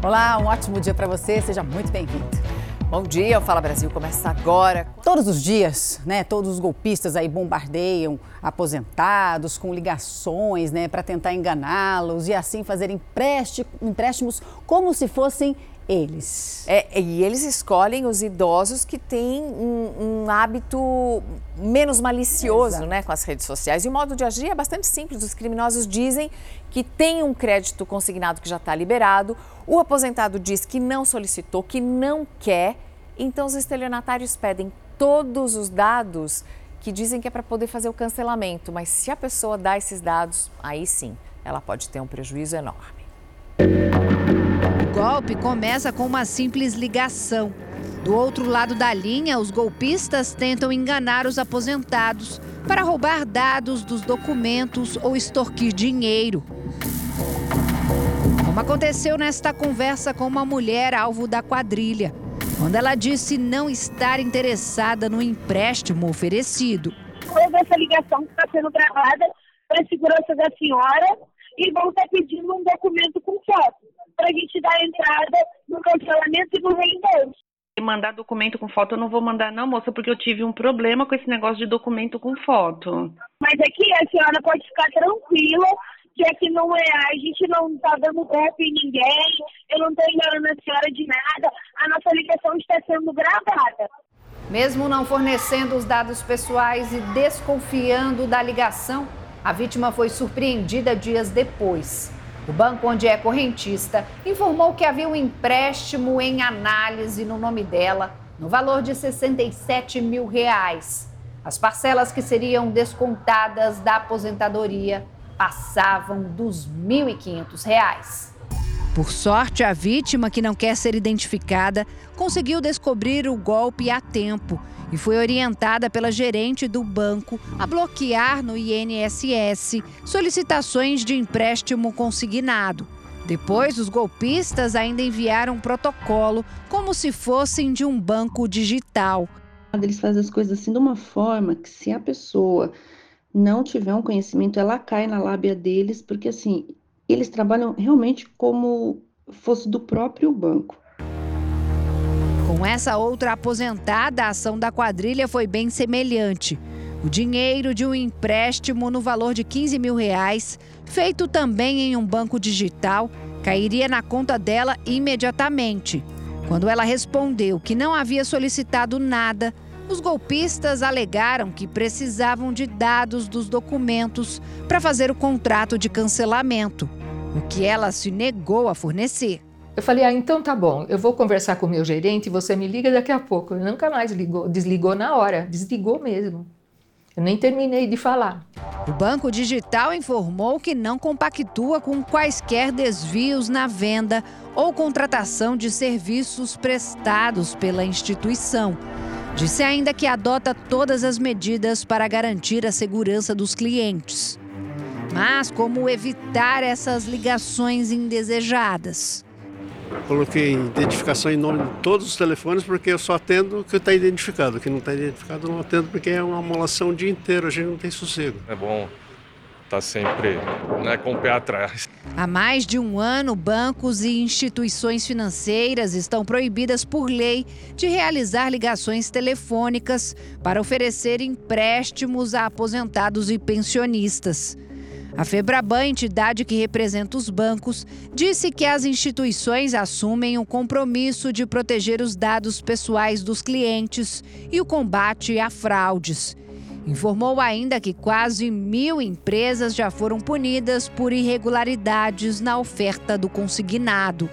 Olá, um ótimo dia para você, seja muito bem-vindo. Bom dia, o Fala Brasil começa agora. Todos os dias, né, todos os golpistas aí bombardeiam aposentados com ligações, né, para tentar enganá-los e assim fazer empréstimos como se fossem eles. É, e eles escolhem os idosos que têm um, um hábito menos malicioso né, com as redes sociais. E o modo de agir é bastante simples. Os criminosos dizem que tem um crédito consignado que já está liberado, o aposentado diz que não solicitou, que não quer, então os estelionatários pedem todos os dados que dizem que é para poder fazer o cancelamento, mas se a pessoa dá esses dados, aí sim, ela pode ter um prejuízo enorme. Golpe começa com uma simples ligação. Do outro lado da linha, os golpistas tentam enganar os aposentados para roubar dados dos documentos ou extorquir dinheiro. Como aconteceu nesta conversa com uma mulher alvo da quadrilha, quando ela disse não estar interessada no empréstimo oferecido. Toda essa ligação que está sendo gravada para a segurança da senhora e vão estar pedindo um documento com foto para a gente dar entrada no cancelamento e no reembolso. Mandar documento com foto eu não vou mandar não, moça, porque eu tive um problema com esse negócio de documento com foto. Mas aqui a senhora pode ficar tranquila que aqui não é, a gente não está dando golpe em ninguém, eu não estou enganando a senhora de nada, a nossa ligação está sendo gravada. Mesmo não fornecendo os dados pessoais e desconfiando da ligação, a vítima foi surpreendida dias depois. O banco onde é correntista informou que havia um empréstimo em análise no nome dela, no valor de 67 mil reais. As parcelas que seriam descontadas da aposentadoria passavam dos R$ 1.500. Por sorte, a vítima, que não quer ser identificada, conseguiu descobrir o golpe a tempo e foi orientada pela gerente do banco a bloquear no INSS solicitações de empréstimo consignado. Depois, os golpistas ainda enviaram um protocolo como se fossem de um banco digital. Eles fazem as coisas assim de uma forma que, se a pessoa não tiver um conhecimento, ela cai na lábia deles, porque assim, eles trabalham realmente como fosse do próprio banco. Com essa outra aposentada, a ação da quadrilha foi bem semelhante. O dinheiro de um empréstimo no valor de 15 mil reais, feito também em um banco digital, cairia na conta dela imediatamente. Quando ela respondeu que não havia solicitado nada, os golpistas alegaram que precisavam de dados dos documentos para fazer o contrato de cancelamento, o que ela se negou a fornecer. Eu falei, ah, então tá bom, eu vou conversar com o meu gerente e você me liga daqui a pouco. Ele nunca mais ligou, desligou na hora, desligou mesmo. Eu nem terminei de falar. O Banco Digital informou que não compactua com quaisquer desvios na venda ou contratação de serviços prestados pela instituição. Disse ainda que adota todas as medidas para garantir a segurança dos clientes. Mas como evitar essas ligações indesejadas? Coloquei identificação em nome de todos os telefones porque eu só atendo o que está identificado. O que não está identificado eu não atendo porque é uma amolação o dia inteiro, a gente não tem sossego. É bom estar tá sempre né, com o pé atrás. Há mais de um ano, bancos e instituições financeiras estão proibidas por lei de realizar ligações telefônicas para oferecer empréstimos a aposentados e pensionistas. A Febraban, entidade que representa os bancos, disse que as instituições assumem o compromisso de proteger os dados pessoais dos clientes e o combate a fraudes. Informou ainda que quase mil empresas já foram punidas por irregularidades na oferta do consignado.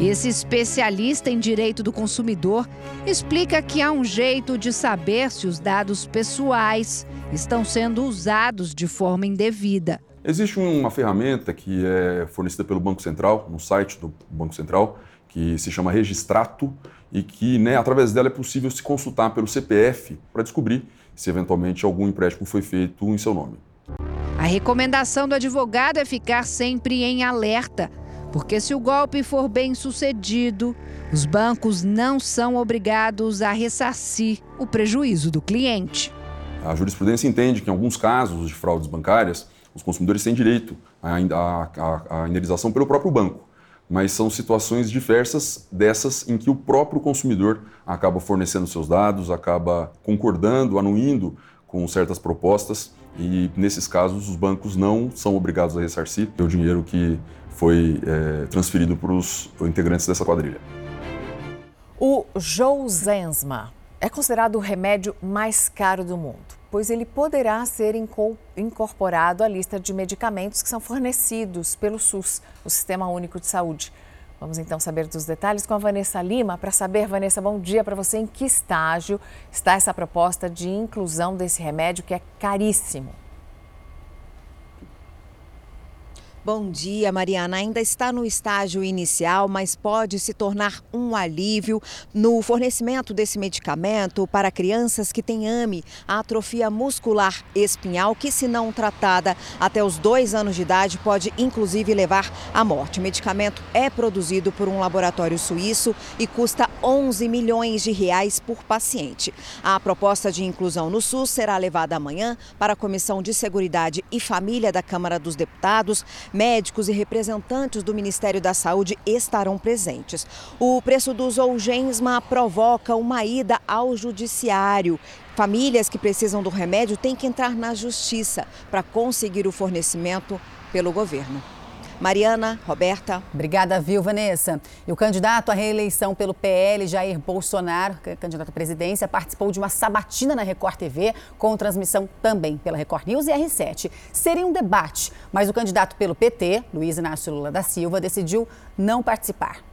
Esse especialista em direito do consumidor explica que há um jeito de saber se os dados pessoais estão sendo usados de forma indevida. Existe uma ferramenta que é fornecida pelo Banco Central, no site do Banco Central, que se chama Registrato e que, né, através dela é possível se consultar pelo CPF para descobrir se eventualmente algum empréstimo foi feito em seu nome. A recomendação do advogado é ficar sempre em alerta, porque se o golpe for bem sucedido, os bancos não são obrigados a ressarcir o prejuízo do cliente. A jurisprudência entende que em alguns casos de fraudes bancárias, os consumidores têm direito à, à, à indenização pelo próprio banco. mas são situações diversas dessas em que o próprio consumidor acaba fornecendo seus dados, acaba concordando, anuindo com certas propostas e nesses casos os bancos não são obrigados a ressarcir o dinheiro que foi é, transferido para os integrantes dessa quadrilha. O Jousensma é considerado o remédio mais caro do mundo, pois ele poderá ser incorporado à lista de medicamentos que são fornecidos pelo SUS, o Sistema Único de Saúde. Vamos então saber dos detalhes com a Vanessa Lima. Para saber, Vanessa, bom dia para você. Em que estágio está essa proposta de inclusão desse remédio que é caríssimo? Bom dia, Mariana. Ainda está no estágio inicial, mas pode se tornar um alívio no fornecimento desse medicamento para crianças que têm AME, a atrofia muscular espinhal, que, se não tratada até os dois anos de idade, pode inclusive levar à morte. O medicamento é produzido por um laboratório suíço e custa 11 milhões de reais por paciente. A proposta de inclusão no SUS será levada amanhã para a Comissão de Seguridade e Família da Câmara dos Deputados médicos e representantes do Ministério da Saúde estarão presentes. O preço do Zolgensma provoca uma ida ao judiciário. Famílias que precisam do remédio têm que entrar na justiça para conseguir o fornecimento pelo governo. Mariana, Roberta. Obrigada, viu, Vanessa. E o candidato à reeleição pelo PL, Jair Bolsonaro, é candidato à presidência, participou de uma sabatina na Record TV, com transmissão também pela Record News e R7. Seria um debate, mas o candidato pelo PT, Luiz Inácio Lula da Silva, decidiu não participar.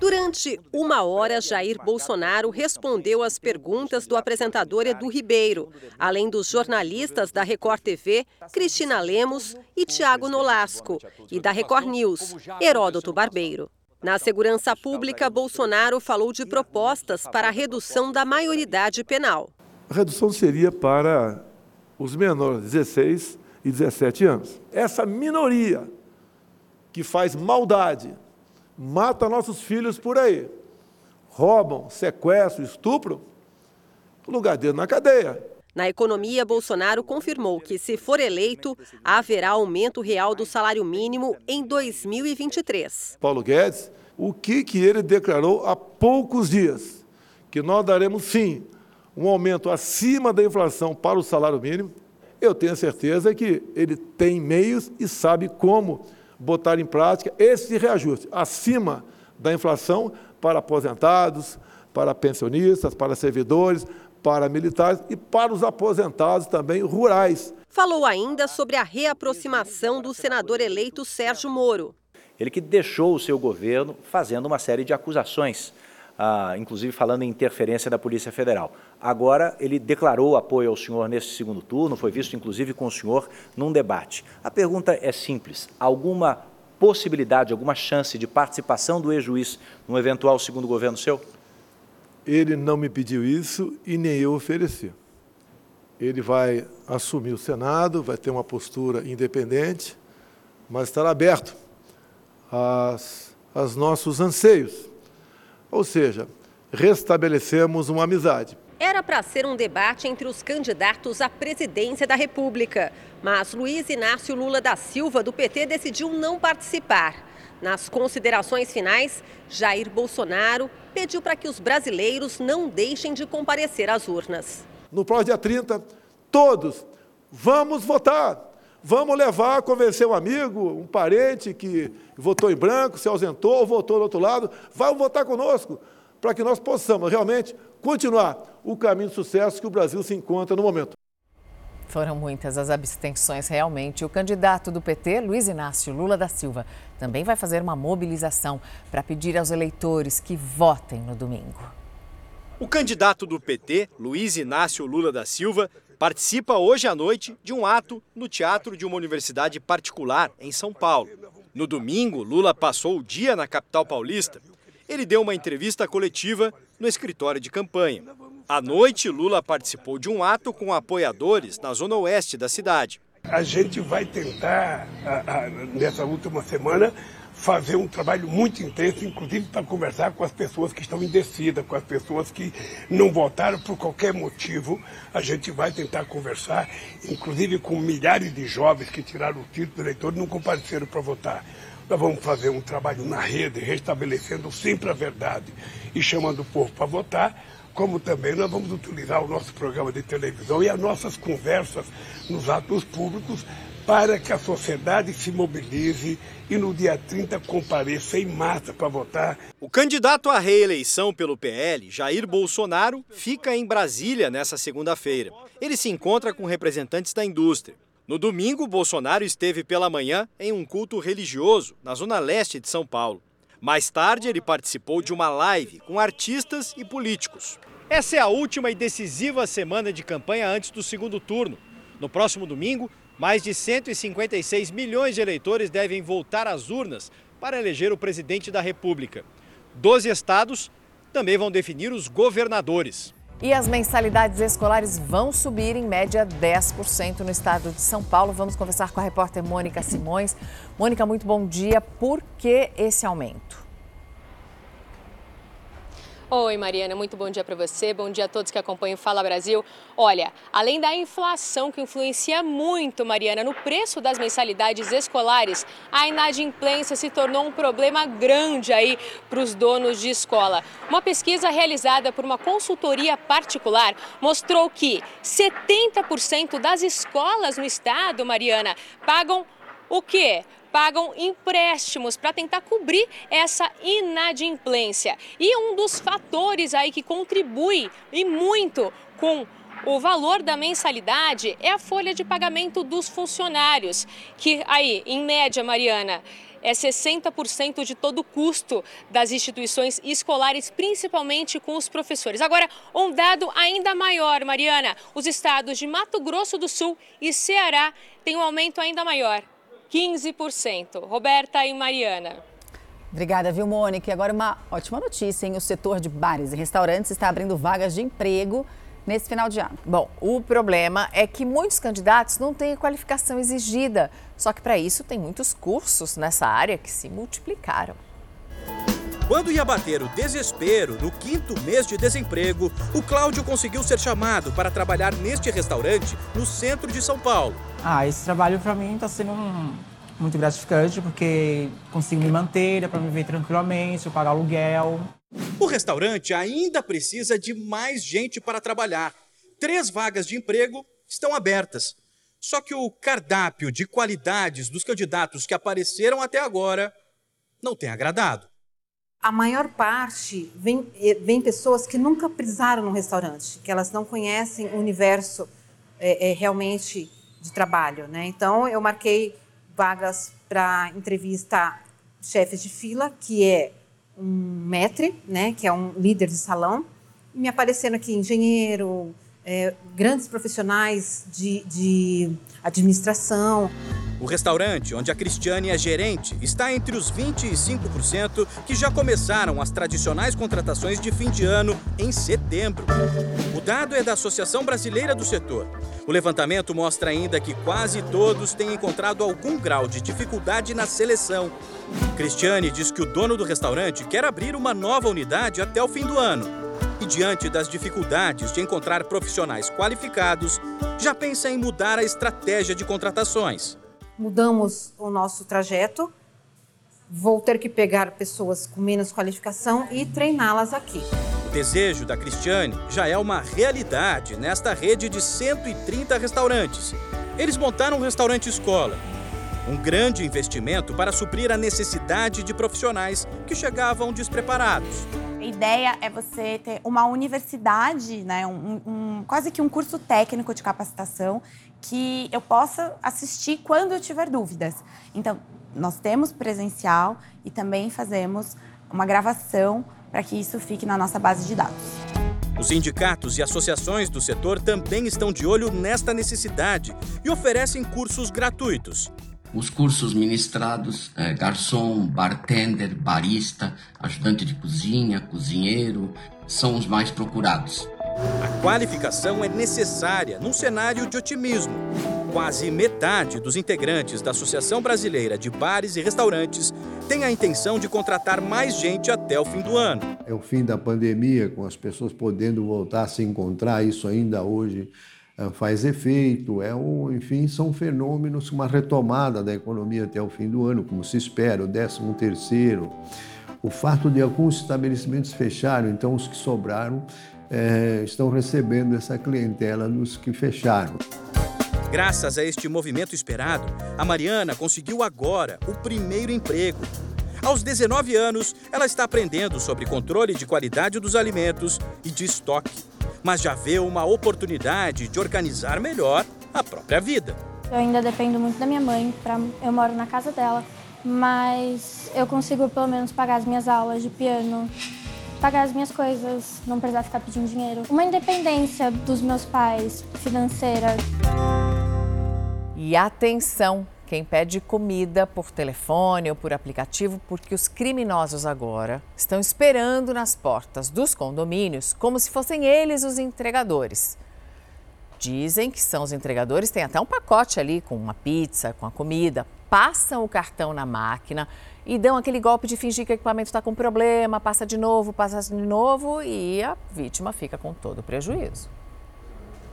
Durante uma hora, Jair Bolsonaro respondeu às perguntas do apresentador Edu Ribeiro, além dos jornalistas da Record TV, Cristina Lemos e Tiago Nolasco, e da Record News, Heródoto Barbeiro. Na segurança pública, Bolsonaro falou de propostas para a redução da maioridade penal. A redução seria para os menores, 16 e 17 anos. Essa minoria que faz maldade, mata nossos filhos por aí, roubam, sequestram, estupram, o lugar dele na cadeia. Na economia, Bolsonaro confirmou que, se for eleito, haverá aumento real do salário mínimo em 2023. Paulo Guedes, o que, que ele declarou há poucos dias? Que nós daremos, sim, um aumento acima da inflação para o salário mínimo. Eu tenho certeza que ele tem meios e sabe como botar em prática esse reajuste acima da inflação para aposentados, para pensionistas, para servidores, para militares e para os aposentados também rurais. Falou ainda sobre a reaproximação do senador eleito Sérgio Moro. Ele que deixou o seu governo fazendo uma série de acusações ah, inclusive falando em interferência da Polícia Federal. Agora, ele declarou apoio ao senhor nesse segundo turno, foi visto inclusive com o senhor num debate. A pergunta é simples: alguma possibilidade, alguma chance de participação do ex-juiz num eventual segundo governo seu? Ele não me pediu isso e nem eu ofereci. Ele vai assumir o Senado, vai ter uma postura independente, mas estará aberto aos, aos nossos anseios ou seja, restabelecemos uma amizade. Era para ser um debate entre os candidatos à presidência da República, mas Luiz Inácio Lula da Silva, do PT, decidiu não participar. Nas considerações finais, Jair Bolsonaro pediu para que os brasileiros não deixem de comparecer às urnas. No próximo dia 30, todos vamos votar. Vamos levar, convencer um amigo, um parente que votou em branco, se ausentou ou votou do outro lado, vai votar conosco, para que nós possamos realmente continuar o caminho de sucesso que o Brasil se encontra no momento. Foram muitas as abstenções realmente. O candidato do PT, Luiz Inácio Lula da Silva, também vai fazer uma mobilização para pedir aos eleitores que votem no domingo. O candidato do PT, Luiz Inácio Lula da Silva, participa hoje à noite de um ato no teatro de uma universidade particular em São Paulo. No domingo, Lula passou o dia na capital paulista. Ele deu uma entrevista coletiva no escritório de campanha. À noite, Lula participou de um ato com apoiadores na zona oeste da cidade. A gente vai tentar, nessa última semana, fazer um trabalho muito intenso, inclusive para conversar com as pessoas que estão indecidas, com as pessoas que não votaram por qualquer motivo. A gente vai tentar conversar, inclusive com milhares de jovens que tiraram o título de eleitor e não compareceram para votar. Nós vamos fazer um trabalho na rede, restabelecendo sempre a verdade e chamando o povo para votar, como também nós vamos utilizar o nosso programa de televisão e as nossas conversas nos atos públicos para que a sociedade se mobilize e no dia 30 compareça em massa para votar. O candidato à reeleição pelo PL, Jair Bolsonaro, fica em Brasília nessa segunda-feira. Ele se encontra com representantes da indústria. No domingo, Bolsonaro esteve pela manhã em um culto religioso na zona leste de São Paulo. Mais tarde, ele participou de uma live com artistas e políticos. Essa é a última e decisiva semana de campanha antes do segundo turno. No próximo domingo, mais de 156 milhões de eleitores devem voltar às urnas para eleger o presidente da República. Doze estados também vão definir os governadores. E as mensalidades escolares vão subir em média 10% no estado de São Paulo. Vamos conversar com a repórter Mônica Simões. Mônica, muito bom dia. Por que esse aumento? Oi, Mariana, muito bom dia para você. Bom dia a todos que acompanham o Fala Brasil. Olha, além da inflação que influencia muito, Mariana, no preço das mensalidades escolares, a inadimplência se tornou um problema grande aí para os donos de escola. Uma pesquisa realizada por uma consultoria particular mostrou que 70% das escolas no estado, Mariana, pagam o quê? Pagam empréstimos para tentar cobrir essa inadimplência. E um dos fatores aí que contribui e muito com o valor da mensalidade é a folha de pagamento dos funcionários, que aí, em média, Mariana, é 60% de todo o custo das instituições escolares, principalmente com os professores. Agora, um dado ainda maior, Mariana: os estados de Mato Grosso do Sul e Ceará têm um aumento ainda maior. 15%. Roberta e Mariana. Obrigada, viu, Mônica? E agora uma ótima notícia, hein? O setor de bares e restaurantes está abrindo vagas de emprego nesse final de ano. Bom, o problema é que muitos candidatos não têm a qualificação exigida. Só que para isso tem muitos cursos nessa área que se multiplicaram. Quando ia bater o desespero no quinto mês de desemprego, o Cláudio conseguiu ser chamado para trabalhar neste restaurante no centro de São Paulo. Ah, esse trabalho para mim está sendo um, muito gratificante porque consigo me manter, dá para viver tranquilamente, pagar aluguel. O restaurante ainda precisa de mais gente para trabalhar. Três vagas de emprego estão abertas. Só que o cardápio de qualidades dos candidatos que apareceram até agora não tem agradado a maior parte vem, eh, vem pessoas que nunca pisaram no restaurante, que elas não conhecem o universo é, é, realmente de trabalho, né? Então eu marquei vagas para entrevista chefes de fila, que é um maître, né? Que é um líder de salão, e me aparecendo aqui engenheiro, é, grandes profissionais de, de administração. O restaurante, onde a Cristiane é gerente, está entre os 25% que já começaram as tradicionais contratações de fim de ano em setembro. O dado é da Associação Brasileira do Setor. O levantamento mostra ainda que quase todos têm encontrado algum grau de dificuldade na seleção. Cristiane diz que o dono do restaurante quer abrir uma nova unidade até o fim do ano e, diante das dificuldades de encontrar profissionais qualificados, já pensa em mudar a estratégia de contratações. Mudamos o nosso trajeto, vou ter que pegar pessoas com menos qualificação e treiná-las aqui. O desejo da Cristiane já é uma realidade nesta rede de 130 restaurantes. Eles montaram um restaurante escola, um grande investimento para suprir a necessidade de profissionais que chegavam despreparados. A ideia é você ter uma universidade, né, um, um, quase que um curso técnico de capacitação que eu possa assistir quando eu tiver dúvidas. Então, nós temos presencial e também fazemos uma gravação para que isso fique na nossa base de dados. Os sindicatos e associações do setor também estão de olho nesta necessidade e oferecem cursos gratuitos. Os cursos ministrados, é, garçom, bartender, barista, ajudante de cozinha, cozinheiro, são os mais procurados. A qualificação é necessária num cenário de otimismo. Quase metade dos integrantes da Associação Brasileira de Bares e Restaurantes tem a intenção de contratar mais gente até o fim do ano. É o fim da pandemia, com as pessoas podendo voltar a se encontrar, isso ainda hoje faz efeito, é um, enfim, são fenômenos, uma retomada da economia até o fim do ano, como se espera, o 13 terceiro, o fato de alguns estabelecimentos fecharem, então os que sobraram é, estão recebendo essa clientela dos que fecharam. Graças a este movimento esperado, a Mariana conseguiu agora o primeiro emprego. Aos 19 anos, ela está aprendendo sobre controle de qualidade dos alimentos e de estoque, mas já vê uma oportunidade de organizar melhor a própria vida. Eu ainda dependo muito da minha mãe, pra, eu moro na casa dela, mas eu consigo pelo menos pagar as minhas aulas de piano, pagar as minhas coisas, não precisar ficar pedindo dinheiro. Uma independência dos meus pais financeira. E atenção, quem pede comida por telefone ou por aplicativo, porque os criminosos agora estão esperando nas portas dos condomínios como se fossem eles os entregadores. Dizem que são os entregadores, tem até um pacote ali com uma pizza, com a comida, passam o cartão na máquina e dão aquele golpe de fingir que o equipamento está com problema, passa de novo, passa de novo e a vítima fica com todo o prejuízo.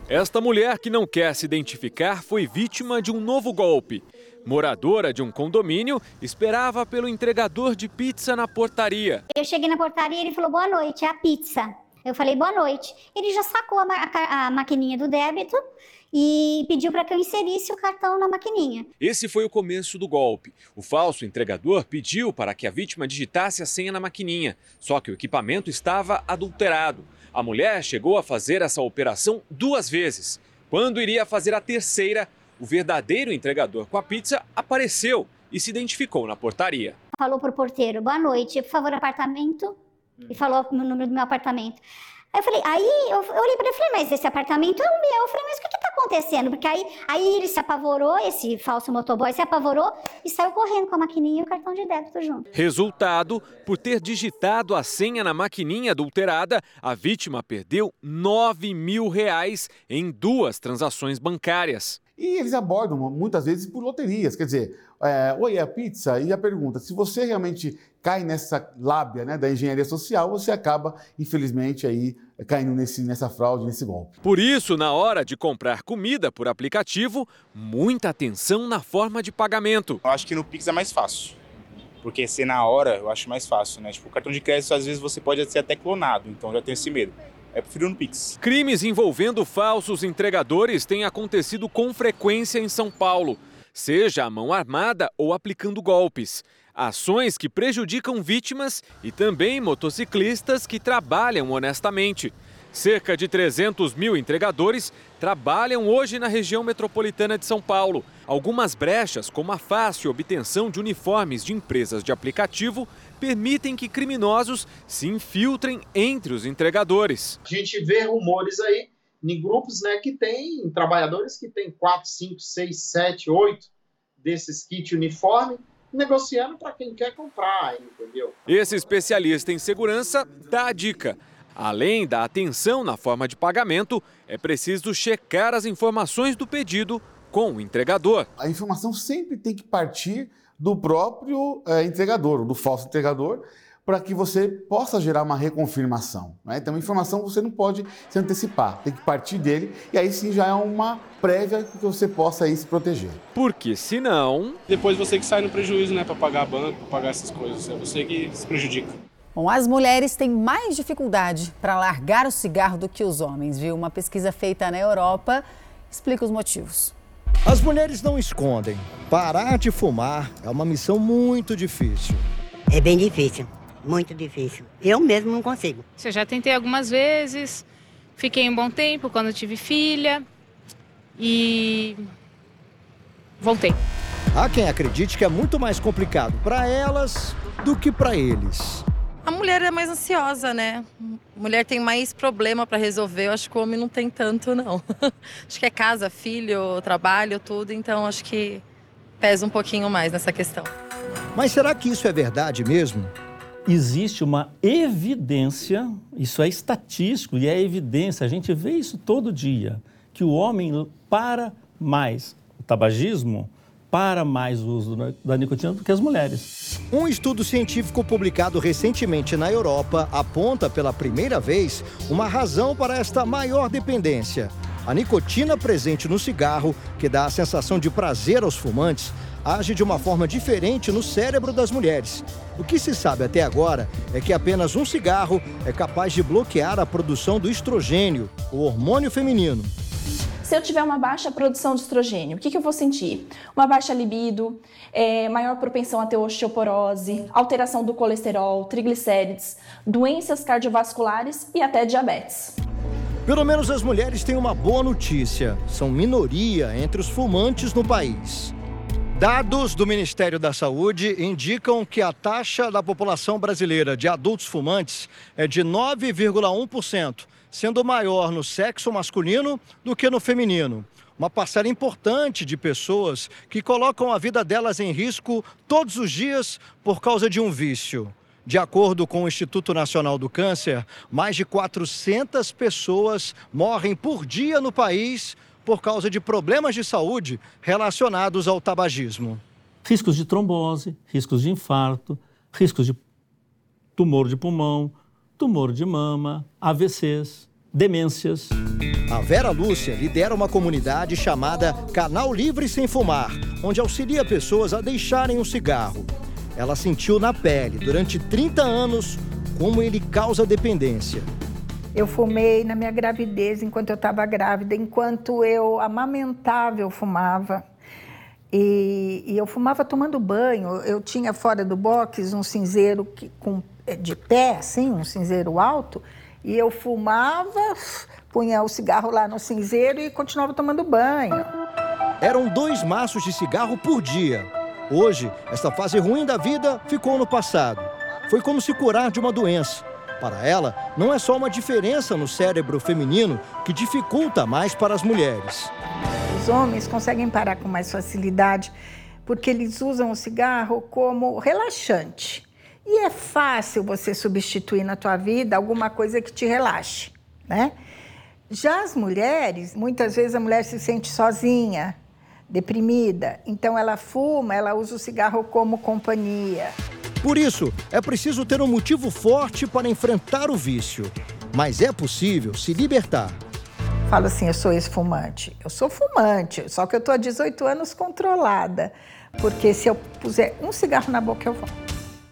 Esta mulher que não quer se identificar foi vítima de um novo golpe. Moradora de um condomínio, esperava pelo entregador de pizza na portaria. Eu cheguei na portaria e ele falou: boa noite, é a pizza. Eu falei: boa noite. Ele já sacou a, ma a maquininha do débito e pediu para que eu inserisse o cartão na maquininha. Esse foi o começo do golpe. O falso entregador pediu para que a vítima digitasse a senha na maquininha, só que o equipamento estava adulterado. A mulher chegou a fazer essa operação duas vezes. Quando iria fazer a terceira, o verdadeiro entregador com a pizza apareceu e se identificou na portaria. Falou para o porteiro: boa noite, por favor, apartamento. E falou o número do meu apartamento. Aí eu falei, aí eu, eu olhei para ele e falei, mas esse apartamento é o meu. Eu falei, mas o que acontecendo? Porque aí, aí ele se apavorou, esse falso motoboy se apavorou e saiu correndo com a maquininha e o cartão de débito junto. Resultado, por ter digitado a senha na maquininha adulterada, a vítima perdeu 9 mil reais em duas transações bancárias. E eles abordam muitas vezes por loterias, quer dizer, é, oi, é a pizza? E a pergunta, se você realmente cai nessa lábia né, da engenharia social, você acaba, infelizmente, aí caindo nesse, nessa fraude, nesse golpe. Por isso, na hora de comprar comida por aplicativo, muita atenção na forma de pagamento. Eu acho que no Pix é mais fácil. Porque ser na hora, eu acho mais fácil, né? Tipo, o cartão de crédito, às vezes, você pode ser até clonado, então já tenho esse medo. É prefiro no Pix. Crimes envolvendo falsos entregadores têm acontecido com frequência em São Paulo, seja a mão armada ou aplicando golpes. Ações que prejudicam vítimas e também motociclistas que trabalham honestamente. Cerca de 300 mil entregadores trabalham hoje na região metropolitana de São Paulo. Algumas brechas, como a fácil obtenção de uniformes de empresas de aplicativo, permitem que criminosos se infiltrem entre os entregadores. A gente vê rumores aí em grupos né, que tem trabalhadores que têm 4, 5, 6, 7, 8 desses kits uniforme negociando para quem quer comprar, entendeu? Esse especialista em segurança dá a dica. Além da atenção na forma de pagamento, é preciso checar as informações do pedido com o entregador. A informação sempre tem que partir do próprio é, entregador, do falso entregador, para que você possa gerar uma reconfirmação. Né? Então, a informação você não pode se antecipar, tem que partir dele e aí sim já é uma prévia que você possa aí se proteger. Porque senão. Depois você que sai no prejuízo, né, para pagar banco, para pagar essas coisas, é você que se prejudica. Bom, as mulheres têm mais dificuldade para largar o cigarro do que os homens, viu? Uma pesquisa feita na Europa explica os motivos. As mulheres não escondem. Parar de fumar é uma missão muito difícil. É bem difícil, muito difícil. Eu mesmo não consigo. Eu já tentei algumas vezes, fiquei um bom tempo quando tive filha e voltei. Há quem acredite que é muito mais complicado para elas do que para eles. A mulher é mais ansiosa, né? A mulher tem mais problema para resolver. Eu acho que o homem não tem tanto, não. acho que é casa, filho, trabalho, tudo. Então acho que pesa um pouquinho mais nessa questão. Mas será que isso é verdade mesmo? Existe uma evidência, isso é estatístico e é evidência, a gente vê isso todo dia, que o homem para mais o tabagismo para mais o uso da nicotina do que as mulheres. Um estudo científico publicado recentemente na Europa aponta pela primeira vez uma razão para esta maior dependência: A nicotina presente no cigarro, que dá a sensação de prazer aos fumantes, age de uma forma diferente no cérebro das mulheres. O que se sabe até agora é que apenas um cigarro é capaz de bloquear a produção do estrogênio, o hormônio feminino. Se eu tiver uma baixa produção de estrogênio, o que, que eu vou sentir? Uma baixa libido, é, maior propensão a ter osteoporose, alteração do colesterol, triglicérides, doenças cardiovasculares e até diabetes. Pelo menos as mulheres têm uma boa notícia: são minoria entre os fumantes no país. Dados do Ministério da Saúde indicam que a taxa da população brasileira de adultos fumantes é de 9,1%, sendo maior no sexo masculino do que no feminino. Uma parcela importante de pessoas que colocam a vida delas em risco todos os dias por causa de um vício. De acordo com o Instituto Nacional do Câncer, mais de 400 pessoas morrem por dia no país por causa de problemas de saúde relacionados ao tabagismo. Riscos de trombose, riscos de infarto, riscos de tumor de pulmão, tumor de mama, AVCs, demências. A Vera Lúcia lidera uma comunidade chamada Canal Livre Sem Fumar, onde auxilia pessoas a deixarem o cigarro. Ela sentiu na pele, durante 30 anos, como ele causa dependência. Eu fumei na minha gravidez, enquanto eu estava grávida, enquanto eu amamentava, eu fumava. E, e, eu fumava tomando banho. Eu tinha fora do box um cinzeiro que, com, de pé, assim, um cinzeiro alto, e eu fumava, punha o cigarro lá no cinzeiro e continuava tomando banho. Eram dois maços de cigarro por dia. Hoje, esta fase ruim da vida ficou no passado. Foi como se curar de uma doença. Para ela, não é só uma diferença no cérebro feminino que dificulta mais para as mulheres. Os homens conseguem parar com mais facilidade porque eles usam o cigarro como relaxante. E é fácil você substituir na tua vida alguma coisa que te relaxe, né? Já as mulheres, muitas vezes a mulher se sente sozinha, deprimida. Então ela fuma, ela usa o cigarro como companhia. Por isso, é preciso ter um motivo forte para enfrentar o vício. Mas é possível se libertar. Falo assim, eu sou ex-fumante. Eu sou fumante, só que eu estou há 18 anos controlada. Porque se eu puser um cigarro na boca, eu volto.